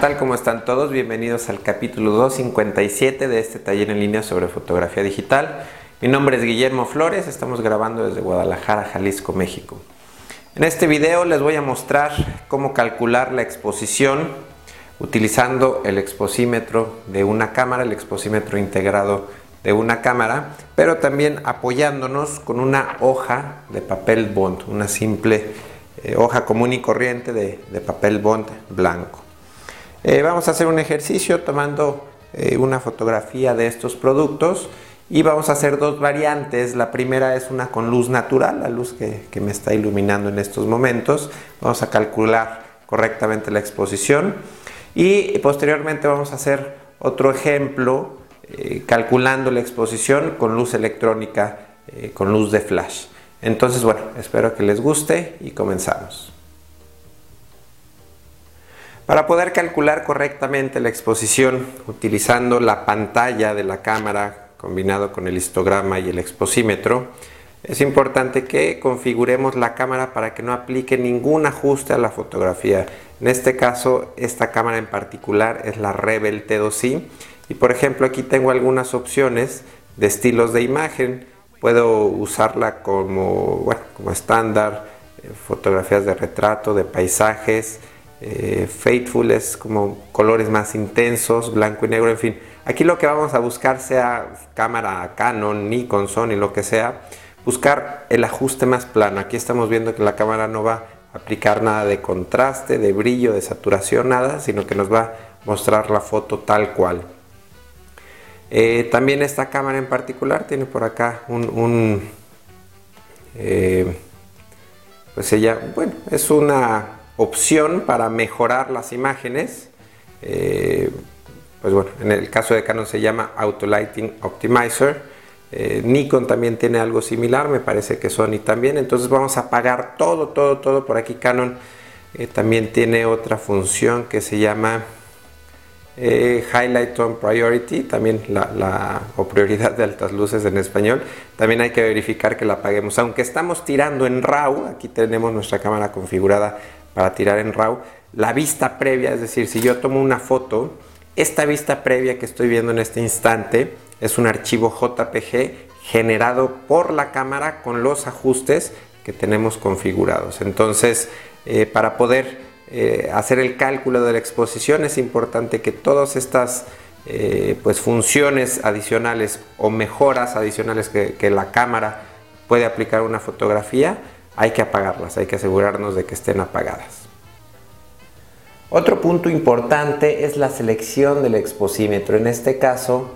tal? ¿Cómo están todos? Bienvenidos al capítulo 257 de este taller en línea sobre fotografía digital. Mi nombre es Guillermo Flores, estamos grabando desde Guadalajara, Jalisco, México. En este video les voy a mostrar cómo calcular la exposición utilizando el exposímetro de una cámara, el exposímetro integrado de una cámara, pero también apoyándonos con una hoja de papel bond, una simple eh, hoja común y corriente de, papel bond blanco. Eh, vamos a hacer un ejercicio tomando eh, una fotografía de estos productos y vamos a hacer dos variantes. La primera es una con luz natural, la luz que, que me está iluminando en estos momentos. Vamos a calcular correctamente la exposición y posteriormente vamos a hacer otro ejemplo calculando la exposición con luz electrónica, con luz de flash. Entonces, bueno, espero que les guste y comenzamos. Para poder calcular correctamente la exposición utilizando la pantalla de la cámara combinado con el histograma y el exposímetro, es importante que configuremos la cámara para que no aplique ningún ajuste a la fotografía. En este caso, esta cámara en particular es la Rebel T2i y por ejemplo aquí tengo algunas opciones de estilos de imagen Puedo usarla como, bueno, como estándar, eh, fotografías de retrato, de paisajes, eh, faithful es como colores más intensos, blanco y negro, en fin. Aquí lo que vamos a buscar sea cámara Canon, Nikon, Sony, lo que sea, buscar el ajuste más plano. Aquí estamos viendo que la cámara no va a aplicar nada de contraste, de brillo, de saturación, nada, sino que nos va a mostrar la foto tal cual. Eh, también esta cámara en particular tiene por acá un, eh, pues ella, bueno, es una opción para mejorar las imágenes. Eh, pues bueno, en el caso de Canon se llama Auto Lighting Optimizer. Nikon también tiene algo similar, me parece que Sony también. Entonces vamos a apagar todo, todo, todo. Por aquí Canon también tiene otra función que se llama eh, highlight on priority, también la, o prioridad de altas luces en español, también hay que verificar que la apaguemos. Aunque estamos tirando en RAW, aquí tenemos nuestra cámara configurada para tirar en RAW, la vista previa, es decir, si yo tomo una foto, esta vista previa que estoy viendo en este instante es un archivo JPG generado por la cámara con los ajustes que tenemos configurados. Entonces, eh, para poder eh, hacer el cálculo de la exposición es importante que todas estas eh, pues funciones adicionales o mejoras adicionales que, la cámara puede aplicar a una fotografía hay que apagarlas, hay que asegurarnos de que estén apagadas. Otro punto importante es la selección del exposímetro. En este caso,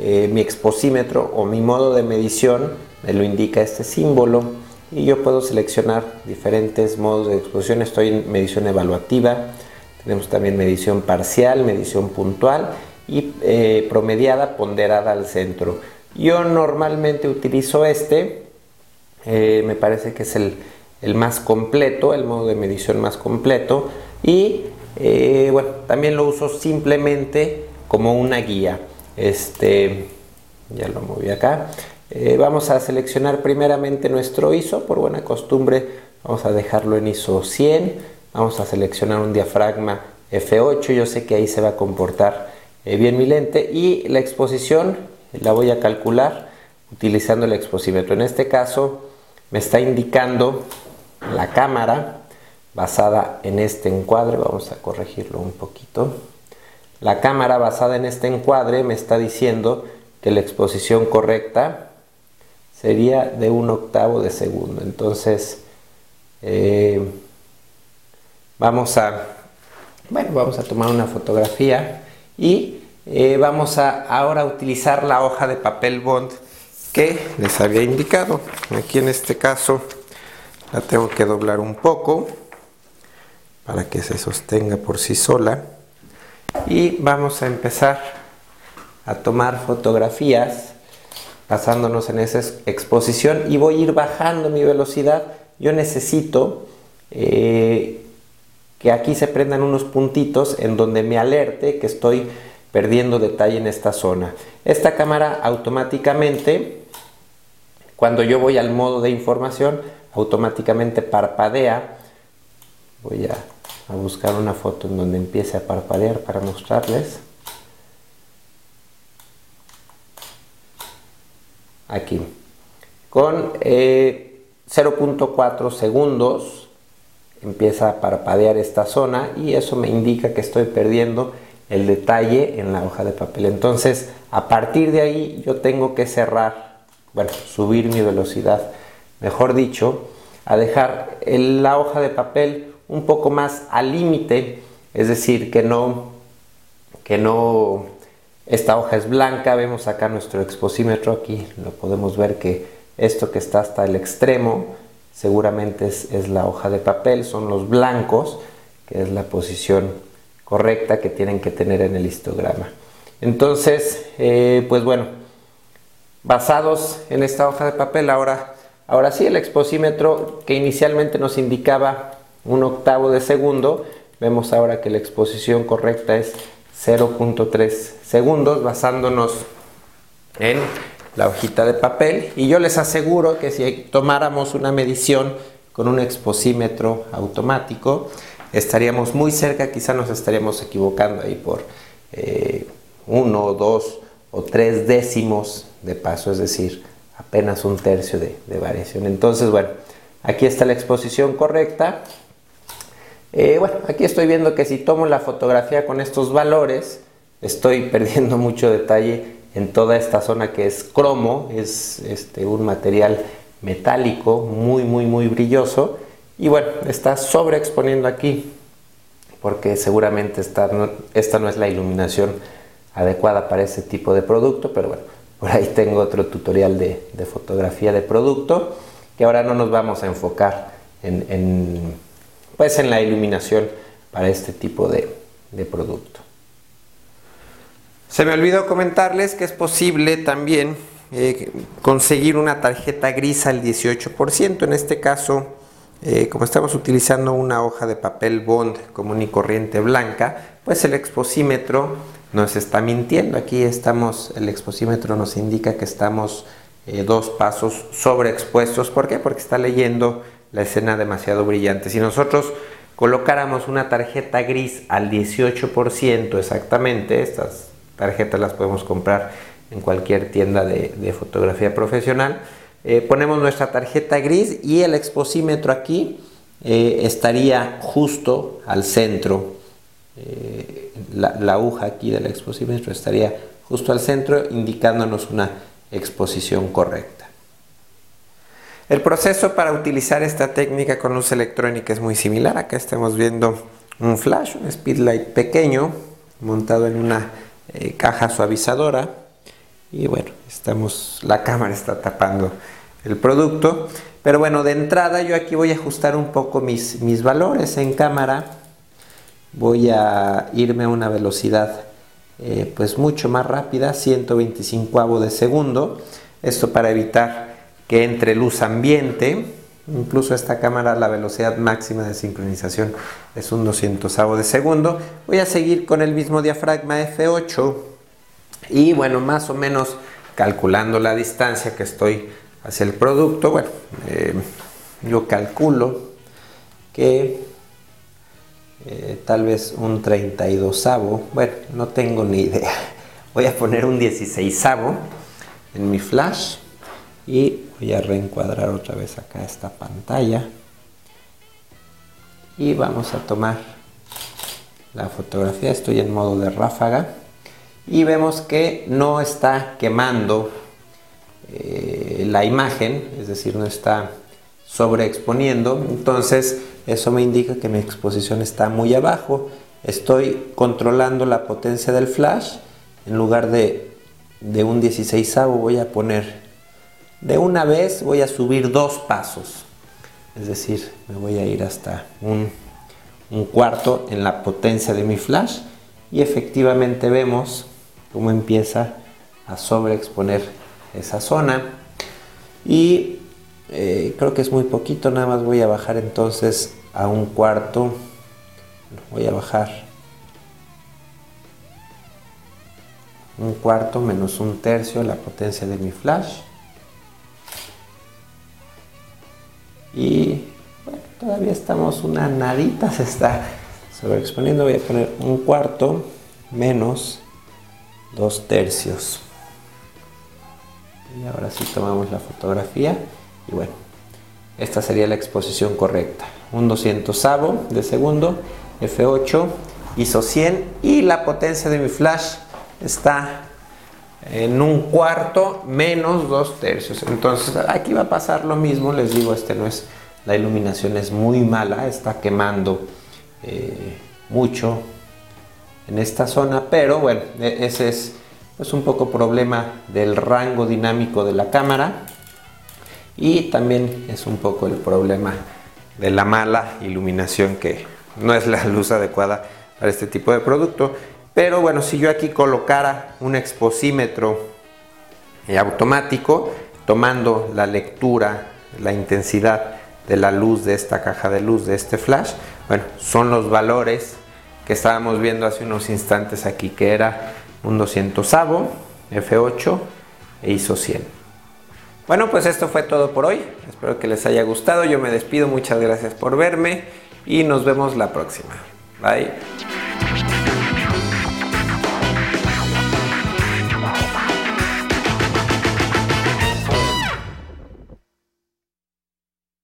eh, mi exposímetro o mi modo de medición me lo indica este símbolo y yo puedo seleccionar diferentes modos de exposición. Estoy en medición evaluativa, tenemos también medición parcial, medición puntual y eh, promediada ponderada al centro. Yo normalmente utilizo este, eh, me parece que es el, más completo, el modo de medición más completo y eh, bueno, también lo uso simplemente como una guía. Este, ya lo moví acá. Eh, vamos a seleccionar primeramente nuestro ISO, por buena costumbre vamos a dejarlo en ISO 100, vamos a seleccionar un diafragma F8, yo sé que ahí se va a comportar bien mi lente y la exposición la voy a calcular utilizando el exposímetro. En este caso me está indicando la cámara basada en este encuadre, vamos a corregirlo un poquito. La cámara basada en este encuadre me está diciendo que la exposición correcta sería de un octavo de segundo. Entonces, eh, vamos a, bueno, vamos a tomar una fotografía y eh, vamos a ahora utilizar la hoja de papel bond que les había indicado. Aquí en este caso la tengo que doblar un poco para que se sostenga por sí sola y vamos a empezar a tomar fotografías basándonos en esa exposición y voy a ir bajando mi velocidad. Yo necesito eh, que aquí se prendan unos puntitos en donde me alerte que estoy perdiendo detalle en esta zona. Esta cámara automáticamente, cuando yo voy al modo de información, automáticamente parpadea. Voy a buscar una foto en donde empiece a parpadear para mostrarles. Aquí. Con 0.4 eh, segundos empieza a parpadear esta zona y eso me indica que estoy perdiendo el detalle en la hoja de papel. Entonces, a partir de ahí yo tengo que cerrar, bueno, subir mi velocidad, mejor dicho, a dejar la hoja de papel un poco más al límite, es decir, que no, que no, esta hoja es blanca, vemos acá nuestro exposímetro, aquí lo podemos ver que esto que está hasta el extremo, seguramente es, la hoja de papel, son los blancos, que es la posición correcta que tienen que tener en el histograma. Entonces, eh, pues bueno, basados en esta hoja de papel, ahora, ahora sí el exposímetro que inicialmente nos indicaba un octavo de segundo, vemos ahora que la exposición correcta es 0.3 segundos basándonos en la hojita de papel. Y yo les aseguro que si tomáramos una medición con un exposímetro automático estaríamos muy cerca, quizá nos estaríamos equivocando ahí por eh, uno, dos o tres décimos de paso, es decir, apenas un tercio de, variación. Entonces, bueno, aquí está la exposición correcta. Eh, bueno, aquí estoy viendo que si tomo la fotografía con estos valores, estoy perdiendo mucho detalle en toda esta zona que es cromo, es este, un material metálico muy, muy, muy brilloso. Y bueno, está sobreexponiendo aquí porque seguramente esta no, esta no es la iluminación adecuada para ese tipo de producto, pero bueno, por ahí tengo otro tutorial de, fotografía de producto que ahora no nos vamos a enfocar en, pues en la iluminación para este tipo de, producto. Se me olvidó comentarles que es posible también eh, conseguir una tarjeta gris al 18%. En este caso, eh, como estamos utilizando una hoja de papel bond común y corriente blanca, pues el exposímetro nos está mintiendo. Aquí estamos, el exposímetro nos indica que estamos eh, dos pasos sobreexpuestos. ¿Por qué? Porque está leyendo la escena demasiado brillante. Si nosotros colocáramos una tarjeta gris al 18% exactamente, estas tarjetas las podemos comprar en cualquier tienda de, fotografía profesional. Eh, ponemos nuestra tarjeta gris y el exposímetro aquí eh, estaría justo al centro. La, la, aguja aquí del exposímetro estaría justo al centro indicándonos una exposición correcta. El proceso para utilizar esta técnica con luz electrónica es muy similar. Acá estamos viendo un flash, un speedlight pequeño montado en una eh, caja suavizadora y bueno, estamos, la cámara está tapando el producto. Pero bueno, de entrada yo aquí voy a ajustar un poco mis, mis valores en cámara. Voy a irme a una velocidad eh, pues mucho más rápida, 125 de segundo. Esto para evitar que entre luz ambiente. Incluso esta cámara la velocidad máxima de sincronización es un 200 de segundo. Voy a seguir con el mismo diafragma F8 y bueno, más o menos calculando la distancia que estoy hacia el producto, bueno, eh, yo calculo que eh, tal vez un 32 bueno, no tengo ni idea. Voy a poner un 16 en mi flash y voy a reencuadrar otra vez acá esta pantalla. Y vamos a tomar la fotografía. Estoy en modo de ráfaga. Y vemos que no está quemando eh, la imagen es decir no está sobreexponiendo entonces eso me indica que mi exposición está muy abajo. Estoy controlando la potencia del flash. En lugar de, de un 16 voy a poner de una vez voy a subir dos pasos. Es decir, me voy a ir hasta un, cuarto en la potencia de mi flash. Y efectivamente vemos cómo empieza a sobreexponer esa zona. Y eh, creo que es muy poquito nada más voy a bajar entonces a un cuarto voy a bajar un cuarto menos un tercio la potencia de mi flash y bueno, todavía estamos una nadita, se está se va exponiendo. Voy a poner un cuarto menos dos tercios. Y ahora sí tomamos la fotografía bueno, esta sería la exposición correcta. Un 200 de segundo, F8, ISO 100 y la potencia de mi flash está en un cuarto menos dos tercios. Entonces aquí va a pasar lo mismo, les digo, este no es, la iluminación es muy mala, está quemando eh, mucho en esta zona, pero bueno, e, ese es es un poco problema del rango dinámico de la cámara y también es un poco el problema de la mala iluminación que no es la luz adecuada para este tipo de producto. Pero bueno, si yo aquí colocara un exposímetro eh, automático, tomando la lectura, la intensidad de la luz de esta caja de luz, de este flash, bueno, son los valores que estábamos viendo hace unos instantes aquí, que era un 200 F8 e ISO 100. Bueno, pues esto fue todo por hoy. Espero que les haya gustado. Yo me despido. Muchas gracias por verme y nos vemos la próxima. Bye.